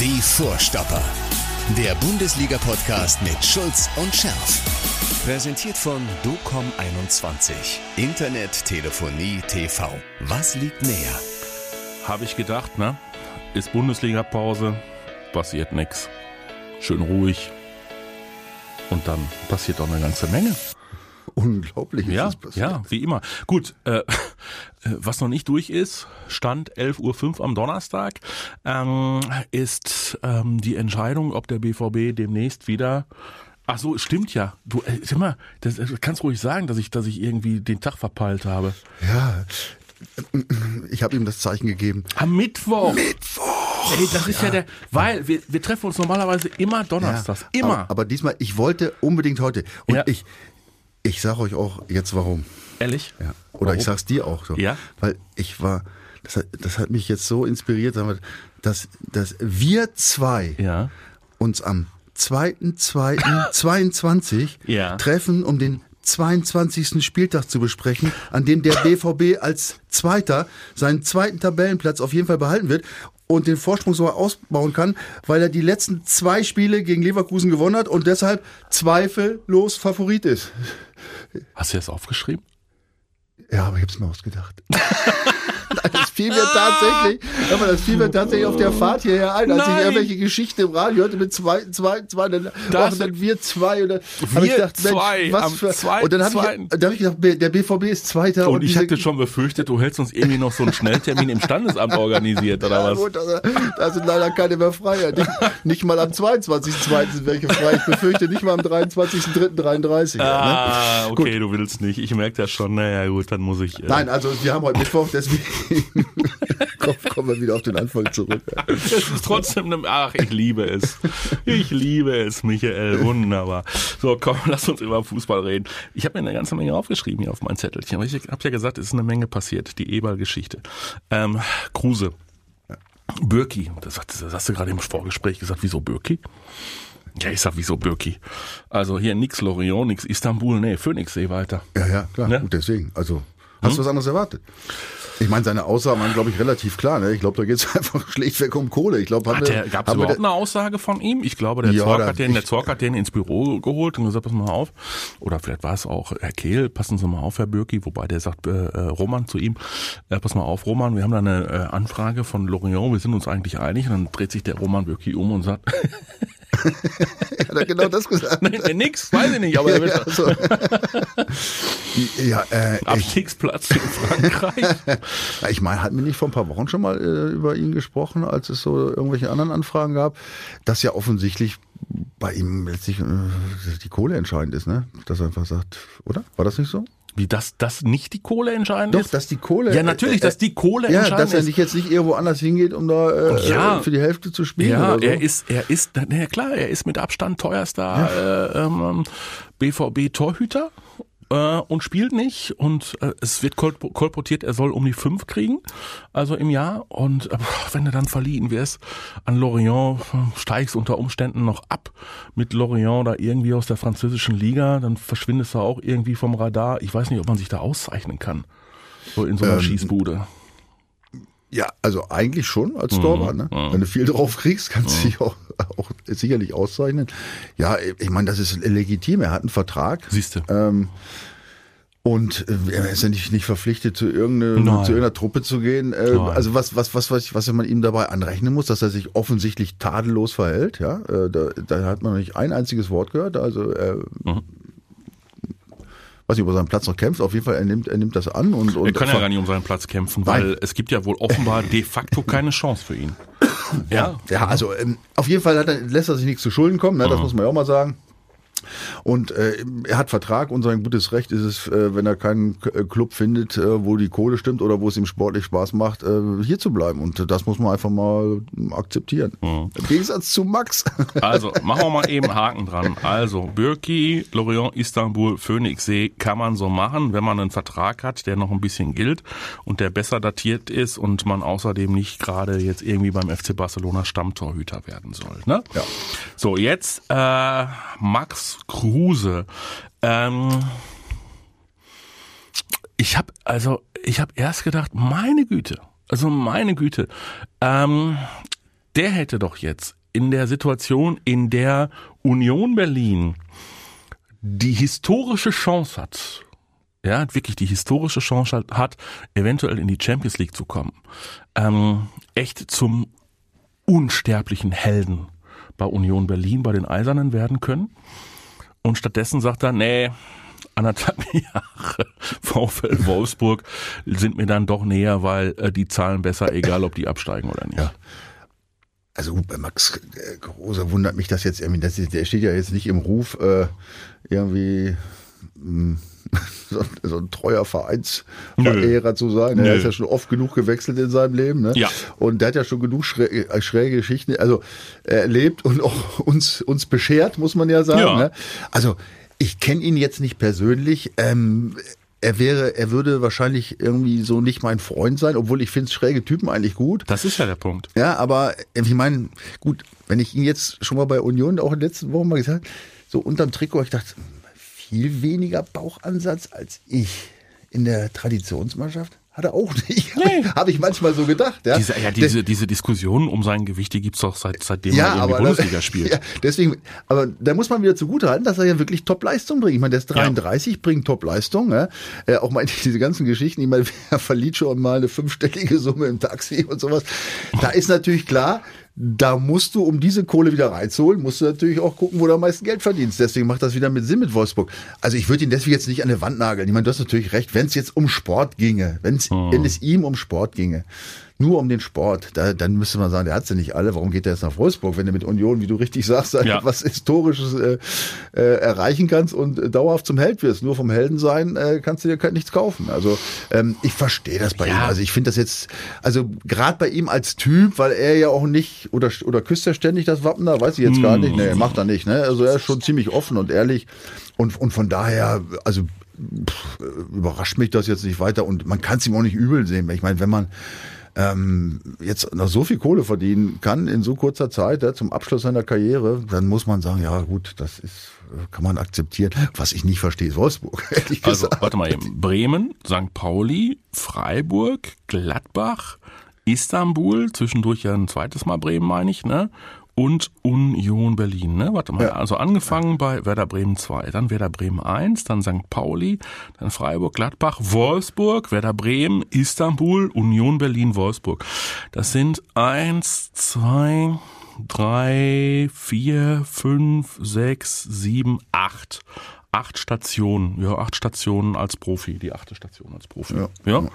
Die Vorstopper. Der Bundesliga-Podcast mit Schulz und Scherf. Präsentiert von DOCOM21. Internet, Telefonie, TV. Was liegt näher? Habe ich gedacht, ne? Ist Bundesliga-Pause, passiert nix. Schön ruhig. Und dann passiert auch eine ganze Menge. Unglaublich ist Ja, das passiert. ja, wie immer. Gut, äh, was noch nicht durch ist, Stand 11.05 Uhr am Donnerstag, ähm, ist ähm, die Entscheidung, ob der BVB demnächst wieder Ach so, stimmt ja. Du, äh, sag mal, das, das kannst ruhig sagen, dass ich, dass ich irgendwie den Tag verpeilt habe. Ja, ich habe ihm das Zeichen gegeben. Am Mittwoch. Mittwoch! Ey, das ist ja, der, weil wir, wir treffen uns normalerweise immer donnerstags. immer. Aber, aber diesmal, ich wollte unbedingt heute. Und Ja. ich, ich sage euch auch jetzt warum. Ehrlich? Ja. Oder Warum? ich sag's dir auch so. Ja. Weil ich war, das hat, das hat mich jetzt so inspiriert, dass, dass wir zwei Ja. uns am 2.2.22 Ja. treffen, um den 22. Spieltag zu besprechen, an dem der BVB als Zweiter seinen zweiten Tabellenplatz auf jeden Fall behalten wird und den Vorsprung sogar ausbauen kann, weil er die letzten zwei Spiele gegen Leverkusen gewonnen hat und deshalb zweifellos Favorit ist. Hast du das aufgeschrieben? Ja, aber ich hab's mir ausgedacht. Fiel mir tatsächlich, aber das fiel mir tatsächlich auf der Fahrt hierher ein, als Nein. ich irgendwelche Geschichten im Radio hörte mit zwei, zwei, zwei, dann, Das- ach, dann wir zwei und dann Wir ich gedacht, Mensch, zwei was für, zweiten, und dann habe ich, da hab ich gedacht, der BVB ist Zweiter Und ich diese- hatte schon befürchtet, du hättest uns irgendwie noch so einen Schnelltermin im Standesamt organisiert oder Ja, was? gut, also, da sind leider keine mehr frei. Nicht, nicht mal am 22.02. sind welche frei. Ich befürchte nicht mal am 23.03.33. ne? Ah, okay, du willst nicht. Ich merke das schon. Naja, gut, dann muss ich. Äh, Nein, also wir haben heute Mittwoch, deswegen kommen wir wieder auf den Anfang zurück. Es ist trotzdem eine. Ach, ich liebe es. Ich liebe es, Michael. Wunderbar. So, komm, lass uns über Fußball reden. Ich habe mir eine ganze Menge aufgeschrieben hier auf mein Zettelchen. Aber ich habe ja gesagt, es ist eine Menge passiert. Die Eberl-Geschichte. Ähm, Kruse. Birki. Das, das hast du gerade im Vorgespräch gesagt. Wieso Birki? Ja, ich sag, wieso Birki? Also hier nix Lorient, nix Istanbul, nee, Phoenixsee weiter. Ja, ja, klar. Ne? Gut, deswegen. Also, hast du was anderes erwartet? Ich meine, seine Aussagen waren, glaube ich, relativ klar. Ne? Ich glaube, da geht es einfach schlichtweg um Kohle. Ich glaube, Hat der, gab es überhaupt eine Aussage von ihm? Ich glaube, der Ja, Zorc da- hat den, der Zorc hat den ins Büro geholt und gesagt, pass mal auf. Oder vielleicht war es auch Herr Kehl, passen Sie mal auf, Herr Bürki, wobei der sagt, äh, äh, Roman zu ihm, äh, pass mal auf, Roman, wir haben da eine äh, Anfrage von Lorient, wir sind uns eigentlich einig. Und dann dreht sich der Roman Bürki um und sagt, Hat er genau das gesagt? nee, nix, weiß ich nicht, aber er will ja, so. ja, äh, Abstiegsplatz in Frankreich. Ich meine, hatten wir nicht vor ein paar Wochen schon mal äh, über ihn gesprochen, als es so irgendwelche anderen Anfragen gab, dass ja offensichtlich bei ihm letztlich äh, die Kohle entscheidend ist, ne? Dass er einfach sagt, oder? War das nicht so? Wie, dass das nicht die Kohle entscheidend Doch, ist? dass die Kohle. Ja, natürlich, dass die Kohle ja, entscheidend dass er ist. nicht jetzt nicht irgendwo anders hingeht, um da äh, Ja. äh, für die Hälfte zu spielen. Ja, so. er ist, er ist, na ja klar, er ist mit Abstand teuerster äh, ähm, BVB-Torhüter äh, und spielt nicht und äh, es wird kolp kolportiert, er soll um die fünf kriegen, also im Jahr und äh, wenn du dann verliehen wirst an Lorient, steigst unter Umständen noch ab mit Lorient da irgendwie aus der französischen Liga, dann verschwindest du auch irgendwie vom Radar. Ich weiß nicht, ob man sich da auszeichnen kann, so in so einer Ähm, Schießbude. Ja, also eigentlich schon Mhm. als Torwart. Ne? Wenn du viel drauf kriegst, kannst du dich auch, auch sicherlich auszeichnen. Ja, ich meine, das ist legitim. Er hat einen Vertrag. Siehst du. Ähm, und äh, er ist ja nicht, nicht verpflichtet, zu, irgendeine, Nein. zu irgendeiner Truppe zu gehen. Äh, also was, was, was, was, was man ihm dabei anrechnen muss, dass er sich offensichtlich tadellos verhält. Ja, äh, da, da hat man noch nicht ein einziges Wort gehört. Also er, Mhm. Weiß nicht, ob er seinen Platz noch kämpft. Auf jeden Fall, er nimmt, er nimmt das an und, und Er kann ja gar nicht um seinen Platz kämpfen, weil Nein. es gibt ja wohl offenbar de facto keine Chance für ihn. Ja, Ja, also ähm, auf jeden Fall hat er, lässt er sich nichts zu Schulden kommen, ne? das muss man ja auch mal sagen. Und äh, er hat Vertrag und sein gutes Recht ist es, äh, wenn er keinen K- äh, Club findet, äh, wo die Kohle stimmt oder wo es ihm sportlich Spaß macht, äh, hier zu bleiben. Und das muss man einfach mal akzeptieren. Im Gegensatz zu Max. Also, machen wir mal eben Haken dran. Also, Birki, Lorient, Istanbul, Phoenixsee kann man so machen, wenn man einen Vertrag hat, der noch ein bisschen gilt und der besser datiert ist und man außerdem nicht gerade jetzt irgendwie beim FC Barcelona Stammtorhüter werden soll. Ne? Ja. So, jetzt äh, Kruse. Ähm, ich habe also, ich habe erst gedacht, meine Güte, also meine Güte, ähm, der hätte doch jetzt in der Situation, in der Union Berlin die historische Chance hat, ja, wirklich die historische Chance hat, eventuell in die Champions League zu kommen, ähm, echt zum unsterblichen Helden bei Union Berlin, bei den Eisernen werden können. Und stattdessen sagt er, nee, anderthalb Jahre VfL Wolfsburg sind mir dann doch näher, weil äh, die zahlen besser, egal ob die absteigen oder nicht. Ja. Also bei Max Große wundert mich das jetzt irgendwie, der steht ja jetzt nicht im Ruf, äh, irgendwie mh, so, so ein treuer Vereinsverehrer zu sein. Er ist ja schon oft genug gewechselt in seinem Leben. Ne? Ja. Und der hat ja schon genug schräge, äh, schräge Geschichten also erlebt und auch uns, uns beschert, muss man ja sagen. Ja. Ne? Also ich kenne ihn jetzt nicht persönlich. Ähm, er wäre, er würde wahrscheinlich irgendwie so nicht mein Freund sein, obwohl ich finde schräge Typen eigentlich gut. Das ist ja der Punkt. Ja, aber äh, ich meine, gut, wenn ich ihn jetzt schon mal bei Union auch in den letzten Wochen mal gesagt, so unterm Trikot, ich dachte, viel weniger Bauchansatz als ich in der Traditionsmannschaft. Hat er auch nicht. Nee. Habe ich manchmal so gedacht. Ja, Diese, ja, diese, diese Diskussion um sein Gewicht, die gibt's doch seit, seitdem ja, er irgendwie aber Bundesliga spielt. Ja, deswegen, aber da muss man wieder zugute halten, dass er ja wirklich Top-Leistung bringt. Ich meine, der ist 33, bringt Top-Leistung. Ja. Äh, auch mal diese ganzen Geschichten, ich meine, er verliert schon mal eine fünfstellige Summe im Taxi und sowas. Da ist natürlich klar, da musst du, um diese Kohle wieder reinzuholen, musst du natürlich auch gucken, wo du am meisten Geld verdienst. Deswegen macht das wieder mit Sinn mit Wolfsburg. Also ich würde ihn deswegen jetzt nicht an der Wand nageln. Ich meine, du hast natürlich recht, wenn es jetzt um Sport ginge, wenn's, wenn es ihm um Sport ginge, nur um den Sport, da, dann müsste man sagen, der hat sie nicht alle. Warum geht der jetzt nach Wolfsburg, wenn du mit Union, wie du richtig sagst, Ja. was Historisches äh, äh, erreichen kannst und äh, dauerhaft zum Held wirst? Nur vom Helden sein äh, kannst du dir nichts kaufen. Also ähm, ich verstehe das bei Ja. ihm. Also ich finde das jetzt, also gerade bei ihm als Typ, weil er ja auch nicht, oder, oder küsst er ständig das Wappen da, weiß ich jetzt gar nicht. Nee, macht er nicht. Ne? Also er ist schon ziemlich offen und ehrlich. Und, und von daher, also pff, überrascht mich das jetzt nicht weiter. Und man kann es ihm auch nicht übel sehen. Ich meine, wenn man ähm, jetzt noch so viel Kohle verdienen kann in so kurzer Zeit ja, zum Abschluss seiner Karriere, dann muss man sagen, ja gut, das ist, kann man akzeptieren. Was ich nicht verstehe, ist Wolfsburg, ehrlich Also, warte mal eben. Bremen, St. Pauli, Freiburg, Gladbach, Istanbul, zwischendurch ja ein zweites Mal Bremen, meine ich, ne? Und Union Berlin, ne? Warte mal. Ja. Also angefangen bei Werder Bremen 2, dann Werder Bremen 1, dann St. Pauli, dann Freiburg, Gladbach, Wolfsburg, Werder Bremen, Istanbul, Union Berlin, Wolfsburg. Das sind eins, zwei, drei, vier, fünf, sechs, sieben, acht. Acht Stationen, ja, acht Stationen als Profi, die achte Station als Profi. Ja. ja.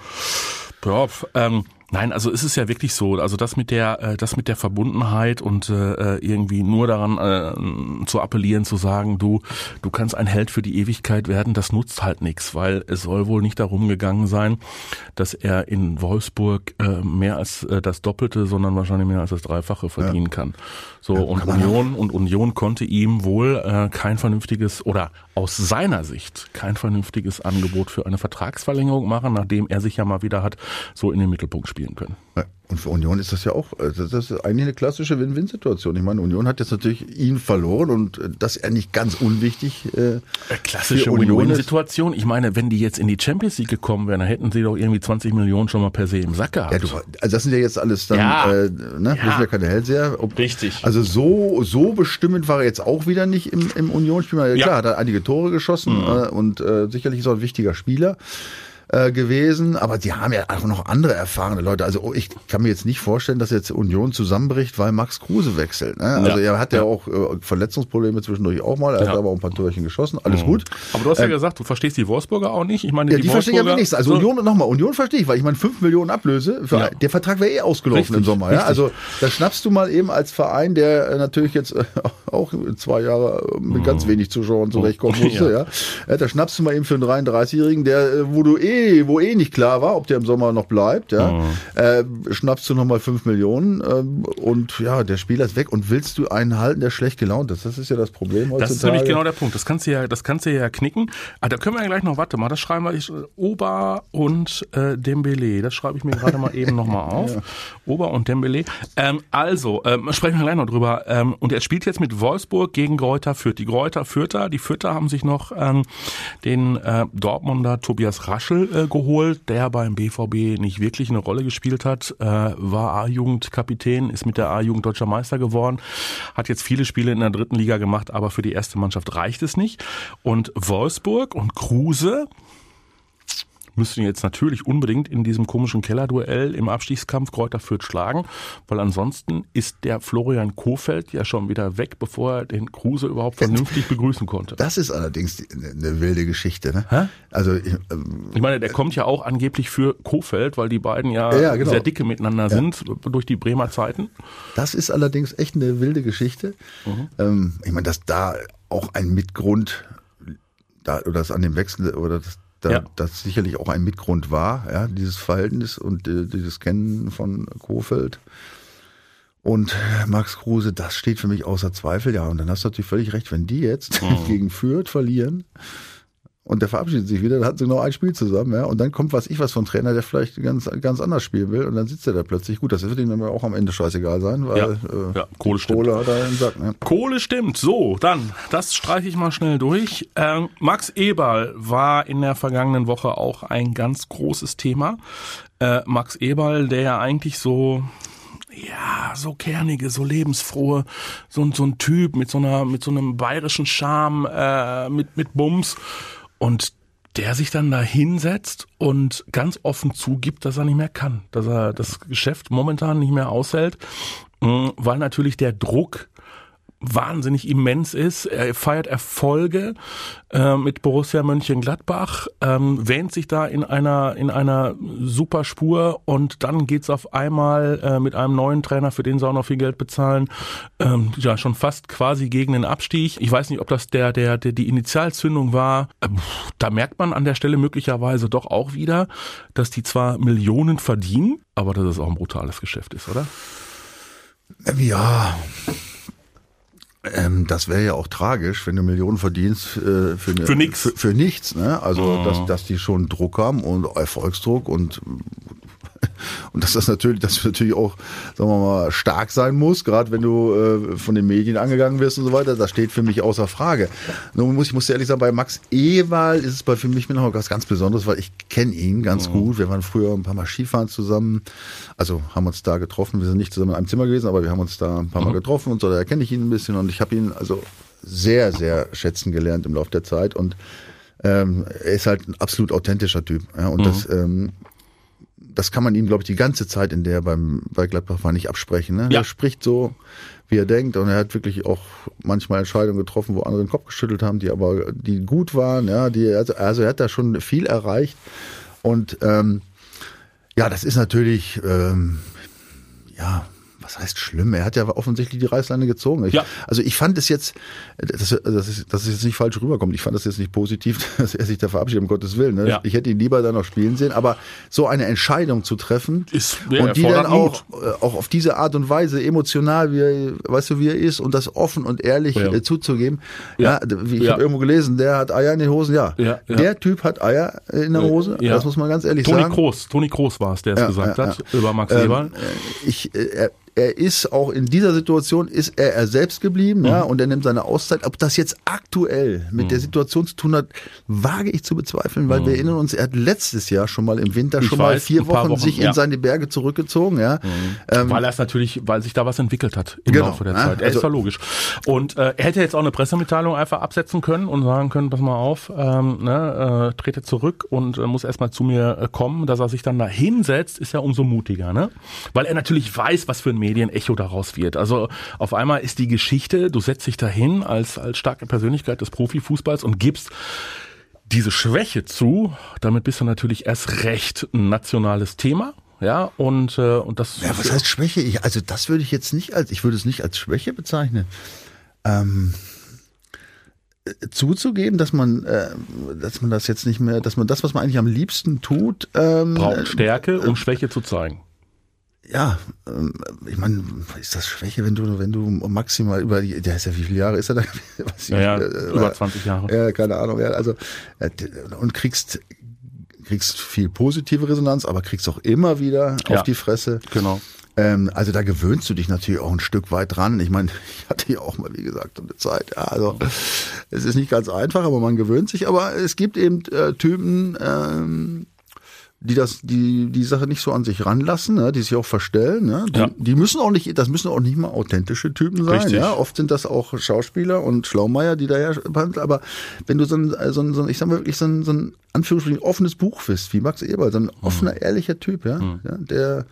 Ja, ähm, nein, also es ist ja wirklich so, also das mit der, äh, das mit der Verbundenheit und äh, irgendwie nur daran äh, zu appellieren, zu sagen, du, du kannst ein Held für die Ewigkeit werden, das nutzt halt nichts, weil es soll wohl nicht darum gegangen sein, dass er in Wolfsburg äh, mehr als äh, das Doppelte, sondern wahrscheinlich mehr als das Dreifache verdienen kann. So und kann Union und Union konnte ihm wohl äh, kein vernünftiges oder aus seiner Sicht kein vernünftiges Angebot für eine Vertragsverlängerung machen, nachdem er sich ja mal wieder hat so in den Mittelpunkt spielen können. Ja, Und für Union ist das ja auch, äh, das ist eigentlich eine klassische Win-Win-Situation. Ich meine, Union hat jetzt natürlich ihn verloren und äh, das ist ja nicht ganz unwichtig. Äh, Klassische Union ist- Win-Win-Situation. Ich meine, wenn die jetzt in die Champions League gekommen wären, dann hätten sie doch irgendwie 20 Millionen schon mal per se im Sack gehabt. Ja, du, also das sind ja jetzt alles dann, Ja. äh, ne? wir Ja. sind ja keine Hellseher. Ob, Richtig. Also so, so bestimmend war er jetzt auch wieder nicht im, im Unionsspiel. Ja, Ja. Klar, hat er einige Tore geschossen äh, und äh, sicherlich ist er ein wichtiger Spieler äh, gewesen, aber die haben ja auch noch andere erfahrene Leute. Also oh, ich kann mir jetzt nicht vorstellen, dass jetzt Union zusammenbricht, weil Max Kruse wechselt. Ne? Also Ja. er hat ja, Ja. auch äh, Verletzungsprobleme zwischendurch auch mal, er Ja. hat aber auch ein paar Torchen geschossen, alles gut. Aber du hast ja gesagt, du verstehst die Wolfsburger auch nicht. Ich meine, Ja, die, verstehe ich am Wolfsburger- wenigsten. Also so, Union, nochmal, Union verstehe ich, weil ich meine, 5 Millionen Ablöse, für, Ja. der Vertrag wäre eh ausgelaufen Richtig, im Sommer. Ja? Also da schnappst du mal eben als Verein, der äh, natürlich jetzt äh, auch zwei Jahre äh, mit ganz wenig Zuschauern zurechtkommen musste, Mhm. Ja. ja. ja. Da schnappst du mal eben für einen 33-Jährigen, der, äh, wo du eh, wo eh nicht klar war, ob der im Sommer noch bleibt, ja, Mhm. äh, schnappst du nochmal 5 Millionen ähm, und ja, der Spieler ist weg und willst du einen halten, der schlecht gelaunt ist. Das ist ja das Problem heutzutage. Das ist nämlich genau der Punkt. Das kannst du ja, das kannst du ja knicken. Ah, da können wir ja gleich noch, warte mal, das schreiben wir, ich, Ober und äh, Dembele. Das schreibe ich mir gerade mal eben nochmal auf. Ober und Dembele. Ähm, also, ähm, sprechen wir gleich noch drüber. Ähm, und er spielt jetzt mit Wolfsburg gegen Greuther Fürth. Die Greuther Fürther, die Fürther haben sich noch ähm, den äh, Dortmunder Tobias Raschel äh, geholt, der beim BVB nicht wirklich eine Rolle gespielt hat, äh, war A-Jugendkapitän, ist mit der A-Jugend deutscher Meister geworden, hat jetzt viele Spiele in der dritten Liga gemacht, aber für die erste Mannschaft reicht es nicht. Und Wolfsburg und Kruse, müssten jetzt natürlich unbedingt in diesem komischen Kellerduell im Abstiegskampf Kräuter Fürth schlagen, weil ansonsten ist der Florian Kofeld ja schon wieder weg, bevor er den Kruse überhaupt vernünftig begrüßen konnte. Das ist allerdings eine wilde Geschichte. Ne? Hä? Also ich, ähm, ich meine, der kommt ja auch angeblich für Kofeld, weil die beiden ja, ja genau. sehr dicke miteinander ja. sind durch die Bremer Zeiten. Das ist allerdings echt eine wilde Geschichte. Mhm. Ähm, ich meine, dass da auch ein Mitgrund da oder das an dem Wechsel oder das da, ja. das sicherlich auch ein Mitgrund war, ja, dieses Verhältnis und äh, dieses Kennen von Kofeld. Und Max Kruse, das steht für mich außer Zweifel, ja. Und dann hast du natürlich völlig recht, wenn die jetzt mhm. gegen Fürth verlieren, und der verabschiedet sich wieder, dann hatten sie noch ein Spiel zusammen, ja. Und dann kommt was ich was vom Trainer, der vielleicht ganz, ganz anders spielen will. Und dann sitzt er da plötzlich. Gut, das wird ihm dann auch am Ende scheißegal sein, weil ja, äh, ja, Kohle, Kohle hat er im Sack. Ne? Kohle stimmt. So, dann, das streiche ich mal schnell durch. Ähm, Max Eberl war in der vergangenen Woche auch ein ganz großes Thema. Äh, Max Eberl, der ja eigentlich so ja, so kernige, so lebensfrohe, so, so ein Typ mit so einer, mit so einem bayerischen Charme, äh, mit, mit Bums. Und der sich dann da hinsetzt und ganz offen zugibt, dass er nicht mehr kann, dass er das Geschäft momentan nicht mehr aushält, mm, weil natürlich der Druck wahnsinnig immens ist. Er feiert Erfolge äh, mit Borussia Mönchengladbach, ähm, wähnt sich da in einer in einer super Spur und dann geht's auf einmal äh, mit einem neuen Trainer, für den sie auch noch viel Geld bezahlen, ähm, ja schon fast quasi gegen den Abstieg. Ich weiß nicht, ob das der der, der die Initialzündung war. Ähm, da merkt man an der Stelle möglicherweise doch auch wieder, dass die zwar Millionen verdienen, aber dass es auch ein brutales Geschäft ist, oder? Ja, ähm, das wäre ja auch tragisch, wenn du Millionen verdienst äh, für, ne, für nichts. Für, für, nichts. Ne? Also, oh. dass, dass die schon Druck haben und Erfolgsdruck und und dass das natürlich, dass du natürlich auch, sagen wir mal, stark sein muss, gerade wenn du äh, von den Medien angegangen wirst und so weiter, das steht für mich außer Frage. Nur muss ich muss ehrlich sagen, bei Max Ewald ist es bei für mich noch was ganz Besonderes, weil ich kenne ihn ganz mhm. gut. Wir waren früher ein paar Mal Skifahren zusammen, also haben uns da getroffen. Wir sind nicht zusammen in einem Zimmer gewesen, aber wir haben uns da ein paar Mal mhm. getroffen und so. Da kenne ich ihn ein bisschen und ich habe ihn also sehr, sehr schätzen gelernt im Laufe der Zeit und ähm, er ist halt ein absolut authentischer Typ. Ja, und mhm. das ähm, das kann man ihm, glaube ich, die ganze Zeit, in der er beim, bei Gladbach war, nicht absprechen. Ne? Ja. Er spricht so, wie er denkt und er hat wirklich auch manchmal Entscheidungen getroffen, wo andere den Kopf geschüttelt haben, die aber, die gut waren, ja, die, also, also er hat da schon viel erreicht und ähm, ja, das ist natürlich, ähm, was heißt schlimm? Er hat ja offensichtlich die Reißleine gezogen. Ich, ja. Also ich fand es jetzt, dass, dass, es, dass es jetzt nicht falsch rüberkommt. Ich fand es jetzt nicht positiv, dass er sich da verabschiedet, um Gottes Willen. Ne? Ja. Ich hätte ihn lieber da noch spielen sehen. Aber so eine Entscheidung zu treffen ist, und die dann auch, äh, auch auf diese Art und Weise emotional, wie er, weißt du, wie er ist und das offen und ehrlich ja. Äh, zuzugeben. Ja, ich ja. habe irgendwo gelesen, der hat Eier in den Hosen. Ja, ja, der Typ hat Eier in der Hose. Das muss man ganz ehrlich Toni sagen. Kroos, Toni Kroos war es, der es gesagt hat über Max ähm, Eberl. Ich, äh, er, er ist auch in dieser Situation, ist er, er selbst geblieben, mhm. ja, und er nimmt seine Auszeit. Ob das jetzt aktuell mit mhm. der Situation zu tun hat, wage ich zu bezweifeln, weil mhm. wir erinnern uns, er hat letztes Jahr schon mal im Winter ich schon weiß, mal vier Wochen, Wochen, sich ja. in seine Berge zurückgezogen, ja. Mhm. Ähm, weil er es natürlich, weil sich da was entwickelt hat im genau, Laufe der Zeit. Er also, ist ja logisch. Und äh, er hätte jetzt auch eine Pressemitteilung einfach absetzen können und sagen können, pass mal auf, ähm, ne, äh, trete zurück und äh, muss erstmal zu mir äh, kommen, dass er sich dann da hinsetzt, ist ja umso mutiger, ne? Weil er natürlich weiß, was für ein Medienecho daraus wird. Also auf einmal ist die Geschichte, du setzt dich dahin als, als starke Persönlichkeit des Profifußballs und gibst diese Schwäche zu. Damit bist du natürlich erst recht ein nationales Thema. Ja, und, äh, und das. Ja, was heißt Schwäche? Ich, also das würde ich jetzt nicht als, ich würde es nicht als Schwäche bezeichnen. Ähm, zuzugeben, dass man, äh, dass man das jetzt nicht mehr, dass man das, was man eigentlich am liebsten tut, ähm, braucht Stärke, um äh, Schwäche zu zeigen ja, ähm, ich meine, ist das Schwäche, wenn du, wenn du maximal über die, der ist ja wie viele Jahre ist er da? Was ja, ja äh, über 20 Jahre. Ja, keine Ahnung, ja, also äh, und kriegst kriegst viel positive Resonanz, aber kriegst auch immer wieder ja, auf die Fresse. Genau. Ähm, also da gewöhnst du dich natürlich auch ein Stück weit dran. Ich meine, ich hatte ja auch mal, wie gesagt, eine Zeit. Ja, also es ist nicht ganz einfach, aber man gewöhnt sich. Aber es gibt eben äh, Typen, ähm, die das, die die Sache nicht so an sich ranlassen, ne, die sich auch verstellen. Ne, die, Ja. die müssen auch nicht, das müssen auch nicht mal authentische Typen sein. Richtig. Ja, oft sind das auch Schauspieler und Schlaumeier, die daher behandeln. Aber wenn du so ein, so ein, so ein ich sag mal wirklich so ein, so ein Anführungsstrichen offenes Buch bist, wie Max Eberl, so ein offener, ehrlicher Typ, ja, ja der,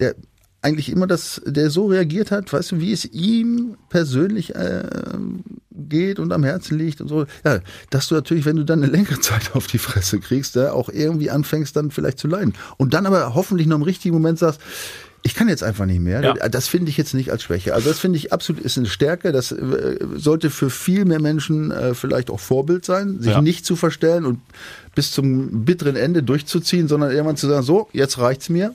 der eigentlich immer das, der so reagiert hat, weißt du, wie es ihm persönlich äh, geht und am Herzen liegt und so. Ja, dass du natürlich, wenn du dann eine längere Zeit auf die Fresse kriegst, ja, auch irgendwie anfängst, dann vielleicht zu leiden. Und dann aber hoffentlich noch im richtigen Moment sagst, ich kann jetzt einfach nicht mehr. Ja. Das finde ich jetzt nicht als Schwäche. Also das finde ich absolut ist eine Stärke. Das äh, sollte für viel mehr Menschen äh, vielleicht auch Vorbild sein, sich Ja. nicht zu verstellen und bis zum bitteren Ende durchzuziehen, sondern irgendwann zu sagen, so, jetzt reicht's mir.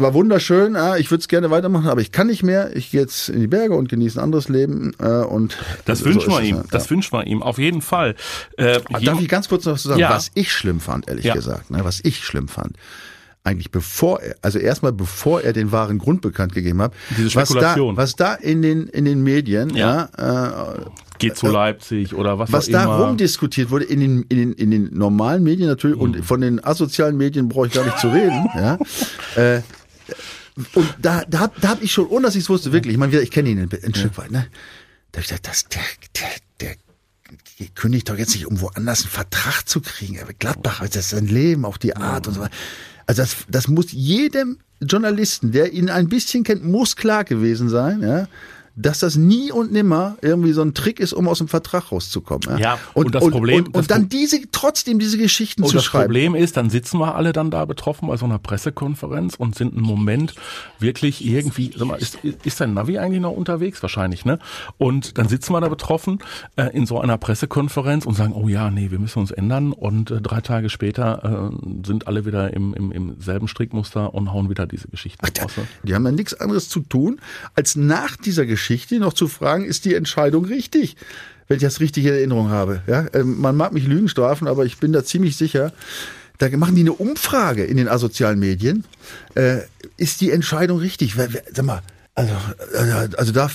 War wunderschön, ja, ich würde es gerne weitermachen, aber ich kann nicht mehr. Ich gehe jetzt in die Berge und genieße ein anderes Leben. Äh, und Das so wünschen wir ihm. ja. Das wünschen wir ihm. Auf jeden Fall. Äh, Darf ich ganz kurz noch was sagen, Ja. was ich schlimm fand, ehrlich Ja. gesagt, ne, was ich schlimm fand. Eigentlich bevor er, also erstmal bevor er den wahren Grund bekannt gegeben hat, Diese was da, Spekulation. was da in den in den Medien, ja, Ja. äh, geht zu Leipzig oder was, was auch da immer. rumdiskutiert wurde in den, in den, in den normalen Medien natürlich Mhm. und von den asozialen Medien brauche ich gar nicht zu reden. ja. Äh, und da, da habe da hab ich schon, ohne dass ich es wusste, wirklich, ich meine, ich kenne ihn ein, ein Stück weit, ne? Da hab ich gedacht, das, der, der, der kündigt doch jetzt nicht, um woanders einen Vertrag zu kriegen. Aber Gladbach, das ist sein Leben, auch die Art und so weiter. Also das, das muss jedem Journalisten, der ihn ein bisschen kennt, muss klar gewesen sein, ja, dass das nie und nimmer irgendwie so ein Trick ist, um aus dem Vertrag rauszukommen. Ja, und, und das Problem- und, das und dann diese trotzdem diese Geschichten Und zu das schreiben. Problem ist, dann sitzen wir alle dann da betroffen bei so einer Pressekonferenz und sind einen Moment wirklich irgendwie, sag mal, ist, ist dein Navi eigentlich noch unterwegs? Wahrscheinlich, ne? Und dann sitzen wir da betroffen äh, in so einer Pressekonferenz und sagen, oh ja, nee, wir müssen uns ändern. Und äh, drei Tage später äh, sind alle wieder im, im, im selben Strickmuster und hauen wieder diese Geschichten raus. Ne? Die haben ja nichts anderes zu tun, als nach dieser Geschichte noch zu fragen, ist die Entscheidung richtig? Wenn ich das richtig in Erinnerung habe. Ja, ähm, man mag mich Lügen strafen, aber ich bin da ziemlich sicher. Da machen die eine Umfrage in den asozialen Medien. Äh, ist die Entscheidung richtig? Wer, wer, sag mal, also, äh, also da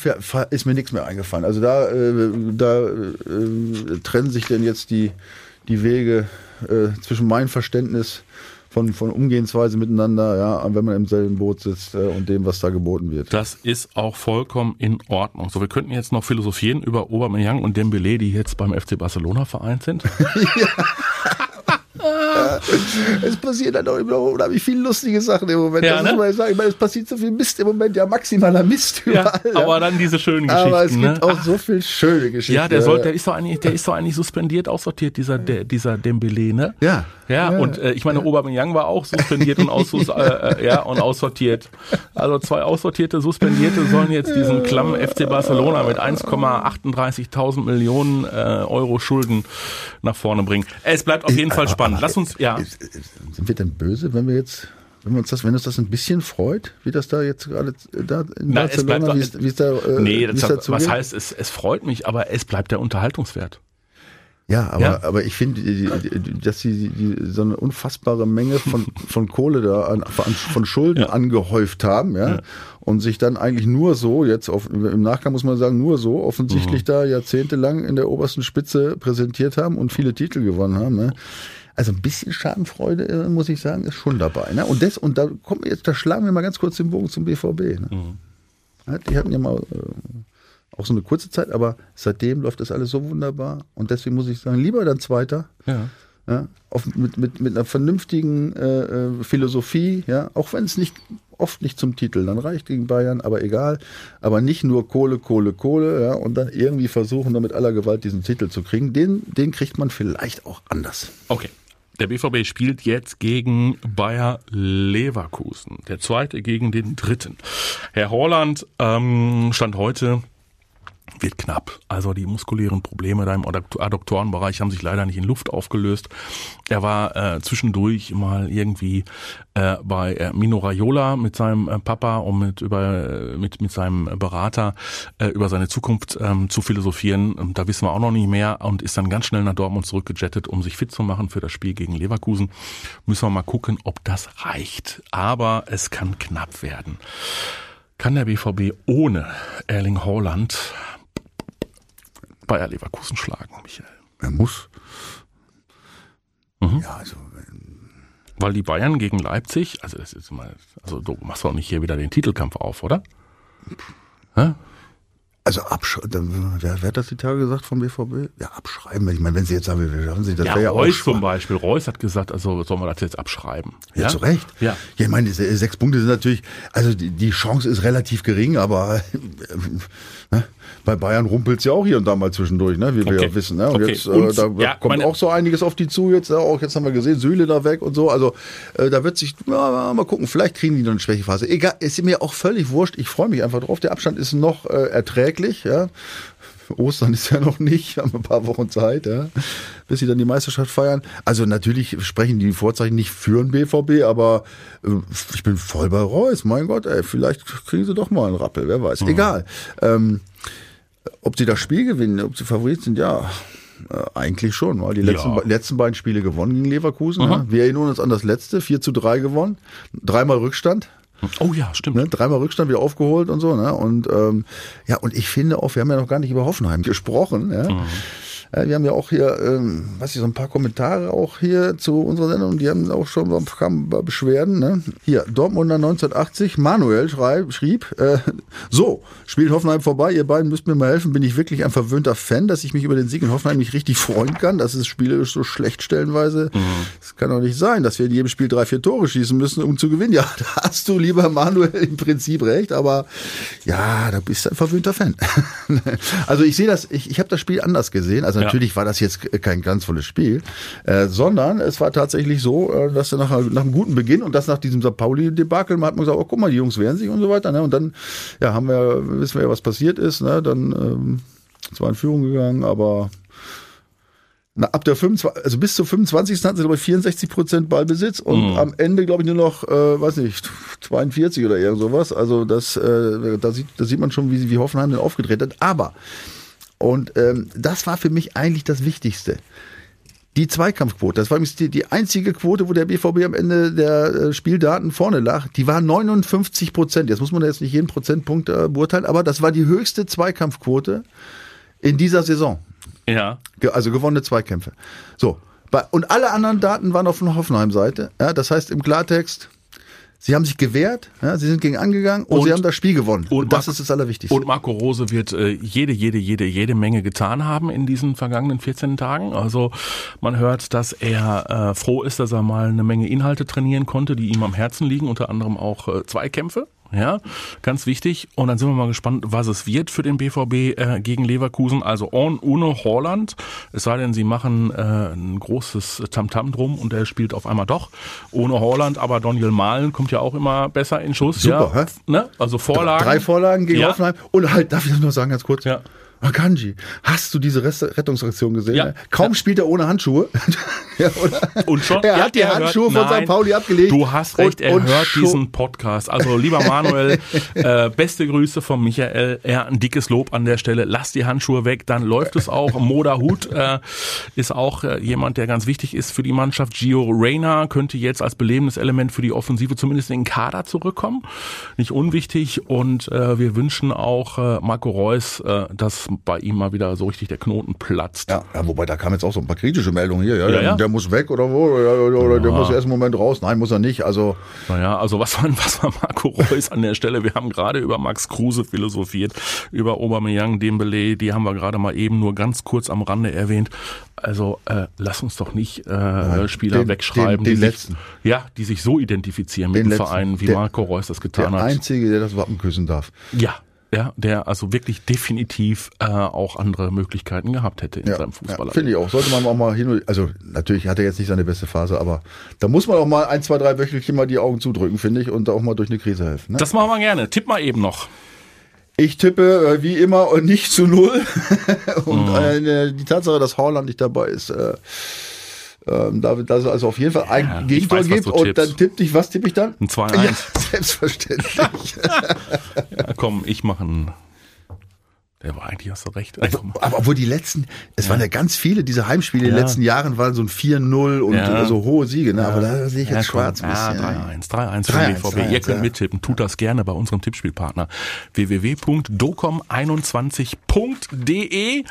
ist mir nichts mehr eingefallen. Also da, äh, da äh, trennen sich denn jetzt die, die Wege äh, zwischen meinem Verständnis von, von Umgehensweise miteinander, ja, wenn man im selben Boot sitzt äh, und dem, was da geboten wird. Das ist auch vollkommen in Ordnung. So, wir könnten jetzt noch philosophieren über Aubameyang und Dembele, die jetzt beim FC Barcelona vereint sind. Es passiert dann auch immer noch unheimlich viele lustige Sachen im Moment. Ja, das ne? muss man ja sagen. Ich meine, es passiert so viel Mist im Moment, ja, maximaler Mist überall. ja. aber dann diese schönen Geschichten. Aber es gibt ne? auch so viel schöne Geschichten. Ja, der soll, der ist doch eigentlich, der ist doch eigentlich suspendiert, aussortiert, dieser, der, dieser Dembele, ne? Ja. Ja, Ja. und äh, ich meine, Aubameyang war auch suspendiert und, aus, äh, äh, ja, und aussortiert. Also zwei aussortierte Suspendierte sollen jetzt diesen klammen FC Barcelona mit 1,38.000 Millionen äh, Euro Schulden nach vorne bringen. Es bleibt auf jeden Fall spannend. Lass uns, ja. Sind wir denn böse, wenn wir jetzt, wenn wir uns das, wenn uns das ein bisschen freut, wie das da jetzt gerade äh, da in Na, Barcelona, wie es, wie es da, äh, Nee, das, dazu was geht? heißt, es, es freut mich, aber es bleibt der Unterhaltungswert. Ja, aber, Ja. aber ich finde, dass sie die, so eine unfassbare Menge von, von Kohle da an, von, Schulden Ja. angehäuft haben, ja, und sich dann eigentlich nur so, jetzt auf, im Nachgang muss man sagen, nur so offensichtlich Mhm. da jahrzehntelang in der obersten Spitze präsentiert haben und viele Titel gewonnen haben, ne? Also ein bisschen Schadenfreude, äh, muss ich sagen, ist schon dabei. Ne? Und, das, und da kommen jetzt, da schlagen wir mal ganz kurz den Bogen zum BVB. Ne? Mhm. Die hatten ja mal äh, auch so eine kurze Zeit, aber seitdem läuft das alles so wunderbar. Und deswegen muss ich sagen, lieber dann Zweiter. Ja. Ja, auf, mit, mit, mit einer vernünftigen äh, äh, Philosophie, ja, auch wenn es nicht oft nicht zum Titel dann reicht gegen Bayern, aber egal. Aber nicht nur Kohle, Kohle, Kohle, ja, und dann irgendwie versuchen, dann mit aller Gewalt diesen Titel zu kriegen. Den, den kriegt man vielleicht auch anders. Okay. Der BVB spielt jetzt gegen Bayer Leverkusen. Der zweite gegen den dritten. Herr Horland ähm, stand heute wird knapp. Also die muskulären Probleme da im Adduktor- Adduktorenbereich haben sich leider nicht in Luft aufgelöst. Er war äh, zwischendurch mal irgendwie äh, bei äh, Mino Raiola mit seinem äh, Papa, um mit über äh, mit mit seinem Berater äh, über seine Zukunft ähm, zu philosophieren. Und da wissen wir auch noch nicht mehr und ist dann ganz schnell nach Dortmund zurückgejettet, um sich fit zu machen für das Spiel gegen Leverkusen. Müssen wir mal gucken, ob das reicht. Aber es kann knapp werden. Kann der BVB ohne Erling Haaland Bayer Leverkusen schlagen, Michael? Er muss. Mhm. Ja, also Weil die Bayern gegen Leipzig, also das ist mal, also du machst doch nicht hier wieder den Titelkampf auf, oder? Hä? Also abschreiben, wer, wer hat das die Tage gesagt vom BVB? Ja, abschreiben. Ich meine, wenn Sie jetzt sagen, wir schaffen Sie das Ja, wäre ja auch Reus zum Beispiel. Reus hat gesagt, also sollen wir das jetzt abschreiben. Ja, zu Recht. Ja. ja, ich meine, sechs Punkte sind natürlich, also die, die Chance ist relativ gering, aber ne, bei Bayern rumpelt's ja auch hier und da mal zwischendurch, ne, wie wir Okay. ja wissen. Ne? Und Okay. jetzt, Und, äh, da ja, kommt auch so einiges auf die zu jetzt. Ja, auch jetzt haben wir gesehen, Süle da weg und so. Also äh, da wird sich, ja, mal gucken, vielleicht kriegen die noch eine Schwächephase. Egal, ist mir auch völlig wurscht. Ich freue mich einfach drauf. Der Abstand ist noch äh, erträglich, ja. Ostern ist ja noch nicht, wir haben ein paar Wochen Zeit, ja, bis sie dann die Meisterschaft feiern. Also natürlich sprechen die Vorzeichen nicht für den BVB, aber äh, ich bin voll bei Reus. Mein Gott, ey, vielleicht kriegen sie doch mal einen Rappel, wer weiß. Egal. Ähm, ob sie das Spiel gewinnen, ob sie Favorit sind, ja, äh, eigentlich schon, weil die letzten, Ja. be- letzten beiden Spiele gewonnen gegen Leverkusen. Ja. Wir erinnern uns an das letzte, 4 zu 3 gewonnen, dreimal Rückstand. Oh ja, stimmt. Ne, dreimal Rückstand wieder aufgeholt und so, ne? Und ähm, ja, und ich finde auch, wir haben ja noch gar nicht über Hoffenheim gesprochen, ja. Äh, Wir haben ja auch hier, ähm, weiß ich, so ein paar Kommentare auch hier zu unserer Sendung, die haben auch schon kamen bei Beschwerden. Ne? Hier, Dortmunder 1980, Manuel schreib, schrieb, äh, so, spielt Hoffenheim vorbei, ihr beiden müsst mir mal helfen, bin ich wirklich ein verwöhnter Fan, dass ich mich über den Sieg in Hoffenheim nicht richtig freuen kann, das ist spielerisch so schlecht stellenweise. Es kann doch nicht sein, dass wir in jedem Spiel drei, vier Tore schießen müssen, um zu gewinnen. Ja, da hast du, lieber Manuel, im Prinzip recht, aber ja, da bist du ein verwöhnter Fan. also ich sehe das, ich, ich habe das Spiel anders gesehen. Also. Natürlich war das jetzt kein glanzvolles Spiel, äh, sondern es war tatsächlich so, äh, dass er nach, nach einem guten Beginn und das nach diesem St. Pauli-Debakel, man hat man gesagt, oh guck mal, die Jungs wehren sich und so weiter. Ne? Und dann ja, haben wir, wissen wir ja, was passiert ist. Ne? Dann ähm, zwar in Führung gegangen, aber na, ab der 25, also bis zur 25. hatten sie, glaube ich, 64 Prozent Ballbesitz und am Ende, glaube ich, nur noch, äh, weiß nicht, 42 oder irgend sowas. Also das, äh, da, sieht, da sieht man schon, wie, wie Hoffenheim denn aufgedreht hat. Aber, und ähm, das war für mich eigentlich das Wichtigste. Die Zweikampfquote, das war übrigens die, die einzige Quote, wo der BVB am Ende der äh, Spieldaten vorne lag, die war 59 Prozent. Jetzt muss man jetzt nicht jeden Prozentpunkt äh, beurteilen, aber das war die höchste Zweikampfquote in dieser Saison. Ja. Also gewonnene Zweikämpfe. So. Und alle anderen Daten waren auf der Hoffenheim-Seite. Ja, das heißt im Klartext, sie haben sich gewehrt, ja, sie sind gegen angegangen und, Und- sie haben das Spiel gewonnen. und Und, das Marco- ist das Allerwichtigste. Und Marco Rose wird äh, jede, jede, jede, jede Menge getan haben in diesen vergangenen 14 Tagen. Also man hört, dass er äh, froh ist, dass er mal eine Menge Inhalte trainieren konnte, die ihm am Herzen liegen, unter anderem auch äh, Zweikämpfe. Ja, ganz wichtig. Und dann sind wir mal gespannt, was es wird für den BVB äh, gegen Leverkusen. Also on, ohne Holland. Es sei denn, sie machen äh, ein großes Tamtam drum und er spielt auf einmal doch ohne Holland. Aber Daniel Mahlen kommt ja auch immer besser in Schuss. Super, ja. hä? Ne? Also Vorlagen. Drei Vorlagen gegen Ja. Hoffenheim. Und halt, darf ich das noch sagen, ganz kurz? Ja. Akanji, hast du diese Rest Rettungsaktion gesehen? Ja. Kaum spielt er ohne Handschuhe. ja, oder? Und schon, Er hat die er hört- Handschuhe von Nein, St. Pauli abgelegt. Du hast recht, Und- er und hört diesen Podcast. Also lieber Manuel, äh, beste Grüße von Michael. Ja, ein dickes Lob an der Stelle. Lass die Handschuhe weg, dann läuft es auch. Moda Hut äh, ist auch äh, jemand, der ganz wichtig ist für die Mannschaft. Gio Reyna könnte jetzt als belebendes Element für die Offensive zumindest in den Kader zurückkommen. Nicht unwichtig. Und äh, wir wünschen auch äh, Marco Reus, äh, dass bei ihm mal wieder so richtig der Knoten platzt. Ja, ja, wobei da kamen jetzt auch so ein paar kritische Meldungen hier. Ja, Ja, der, der muss weg oder wo? Oder, der muss erst einen Moment raus. Nein, muss er nicht. Also Naja, also was war, was war Marco Reus an der Stelle? Wir haben gerade über Max Kruse philosophiert, über Aubameyang, Dembele, die haben wir gerade mal eben nur ganz kurz am Rande erwähnt. Also äh, lass uns doch nicht äh, Spieler den- wegschreiben, den- den die letzten. sich, ja, die sich so identifizieren mit Den dem letzten. Verein, wie Der- Marco Reus das der getan hat. Einzige, der das Wappen küssen darf. Ja, ja, der also wirklich definitiv äh, auch andere Möglichkeiten gehabt hätte in Ja, seinem ja Fußballer. finde ich auch. Sollte man auch mal hin und, also natürlich hat er jetzt nicht seine beste Phase, aber da muss man auch mal ein, zwei, drei Wöchelchen mal die Augen zudrücken, finde ich, und auch mal durch eine Krise helfen. Ne? das machen wir gerne. Tipp mal eben noch. Ich tippe äh, wie immer und nicht zu null. und Mhm. äh, die Tatsache, dass Haaland nicht dabei ist, äh, ähm, da dass es also auf jeden Fall ein Ja, Gegentor weiß, gibt und tippst. dann tippe ich, was tippe ich dann? Ein 2-1. Ja, selbstverständlich. Ja, komm, ich mache ein. Der war eigentlich, hast du recht. Aber obwohl die letzten, es ja. waren ja ganz viele, diese Heimspiele ja. in den letzten Jahren waren so ein 4-0 und ja. so hohe Siege, ne? aber da sehe ich jetzt schwarz. Ja, 3-1, 3-1 für den BVB. Ihr könnt mittippen, tut das gerne bei unserem Tippspielpartner www.docom21.de.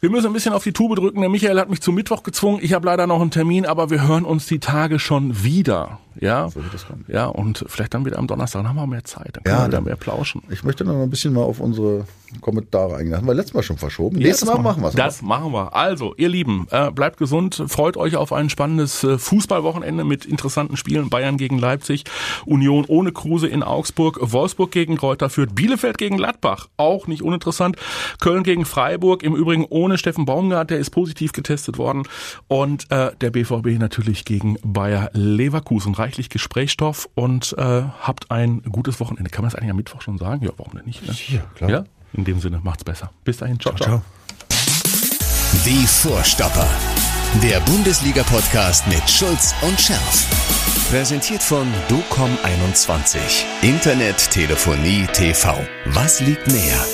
Wir müssen ein bisschen auf die Tube drücken. Der Michael hat mich zum Mittwoch gezwungen. Ich habe leider noch einen Termin, aber wir hören uns die Tage schon wieder. Ja, so ja, und vielleicht dann wieder am Donnerstag. Dann haben wir mehr Zeit. Dann können ja, wir wieder mehr plauschen. Ich möchte noch ein bisschen mal auf unsere Kommentare eingehen. Haben wir letztes Mal schon verschoben. Ja, Nächstes Mal machen wir es. Das machen wir. Also, ihr Lieben, äh, bleibt gesund. Freut euch auf ein spannendes äh, Fußballwochenende mit interessanten Spielen. Bayern gegen Leipzig, Union ohne Kruse in Augsburg, Wolfsburg gegen Kräuter Fürth, Bielefeld gegen Gladbach. Auch nicht uninteressant. Köln gegen Freiburg. Im Übrigen ohne Steffen Baumgart. Der ist positiv getestet worden. Und äh, der BVB natürlich gegen Bayer Leverkusen. Reichlich Gesprächsstoff und äh, habt ein gutes Wochenende. Kann man das eigentlich am Mittwoch schon sagen? Ja, warum denn nicht? Ne? Ja, klar. Ja? In dem Sinne, macht's besser. Bis dahin, ciao, ciao. ciao. Die Vorstopper. Der Bundesliga-Podcast mit Schulz und Scherf. Präsentiert von DOCOM21. Internet, Telefonie, TV. Was liegt näher?